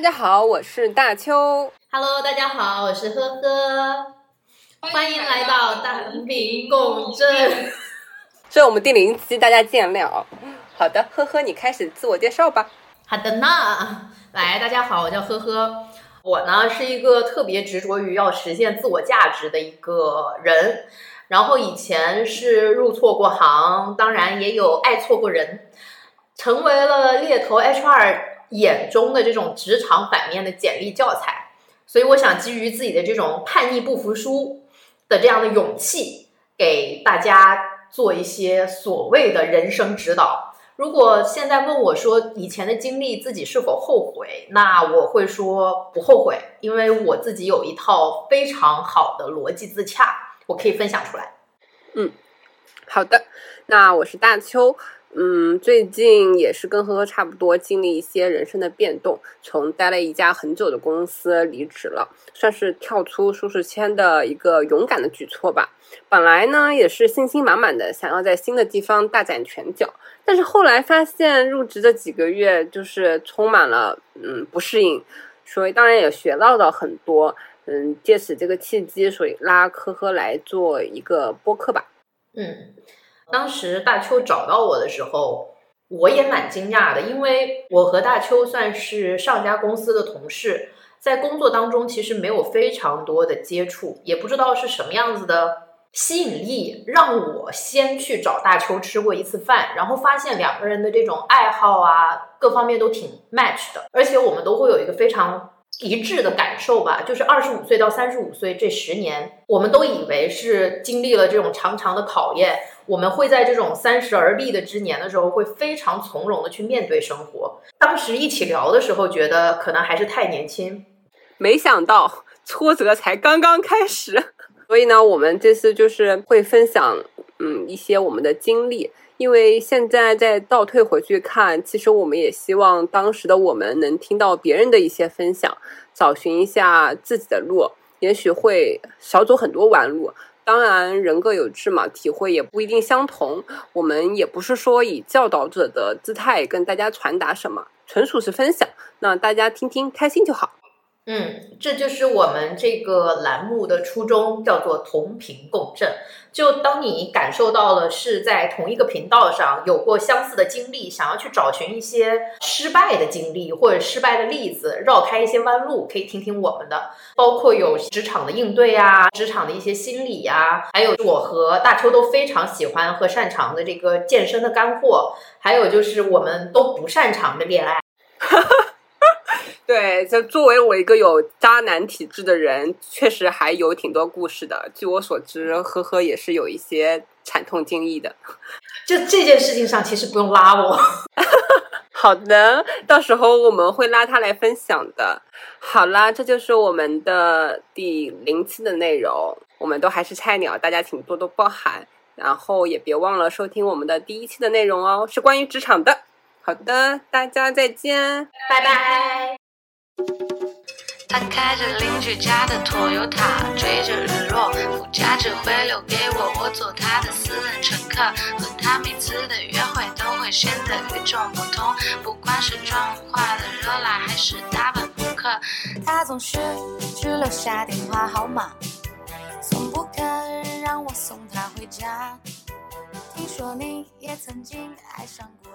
家好，我是大秋。Hello，大家好，我是呵呵，欢迎来到单品共振。这 是我们第零期，大家见谅。好的，呵呵，你开始自我介绍吧。好的呢，来，大家好，我叫呵呵。我呢是一个特别执着于要实现自我价值的一个人，然后以前是入错过行，当然也有爱错过人，成为了猎头 HR 眼中的这种职场反面的简历教材。所以我想基于自己的这种叛逆不服输的这样的勇气，给大家做一些所谓的人生指导。如果现在问我说以前的经历自己是否后悔，那我会说不后悔，因为我自己有一套非常好的逻辑自洽，我可以分享出来。嗯好的，那我是大秋。嗯，最近也是跟呵呵差不多，经历一些人生的变动，从待了一家很久的公司离职了，算是跳出舒适圈的一个勇敢的举措吧。本来呢也是信心满满的，想要在新的地方大展拳脚，但是后来发现入职的几个月就是充满了嗯不适应，所以当然也学到了很多。嗯，借此这个契机，所以拉呵呵来做一个播客吧。嗯，当时大邱找到我的时候，我也蛮惊讶的，因为我和大邱算是上家公司的同事，在工作当中其实没有非常多的接触，也不知道是什么样子的吸引力，让我先去找大邱吃过一次饭，然后发现两个人的这种爱好啊，各方面都挺 match 的，而且我们都会有一个非常。一致的感受吧，就是二十五岁到三十五岁这十年，我们都以为是经历了这种长长的考验，我们会在这种三十而立的之年的时候，会非常从容的去面对生活。当时一起聊的时候，觉得可能还是太年轻，没想到挫折才刚刚开始，所以呢，我们这次就是会分享，嗯，一些我们的经历。因为现在再倒退回去看，其实我们也希望当时的我们能听到别人的一些分享，找寻一下自己的路，也许会少走很多弯路。当然，人各有志嘛，体会也不一定相同。我们也不是说以教导者的姿态跟大家传达什么，纯属是分享，那大家听听开心就好。嗯，这就是我们这个栏目的初衷，叫做同频共振。就当你感受到了是在同一个频道上有过相似的经历，想要去找寻一些失败的经历或者失败的例子，绕开一些弯路，可以听听我们的，包括有职场的应对啊，职场的一些心理呀、啊，还有我和大秋都非常喜欢和擅长的这个健身的干货，还有就是我们都不擅长的恋爱。哈 哈对，就作为我一个有渣男体质的人，确实还有挺多故事的。据我所知，呵呵也是有一些惨痛经历的。就这件事情上，其实不用拉我。好的，到时候我们会拉他来分享的。好啦，这就是我们的第零期的内容。我们都还是菜鸟，大家请多多包涵。然后也别忘了收听我们的第一期的内容哦，是关于职场的。好的，大家再见，拜拜。他开着邻居家的 Toyota，追着日落，副驾只会留给我，我做他的私人乘客。和他每次的约会都会显得与众不同，不管是妆化的热辣还是打扮扑克，他总是只留下电话号码，从不肯让我送他回家。听说你也曾经爱上过。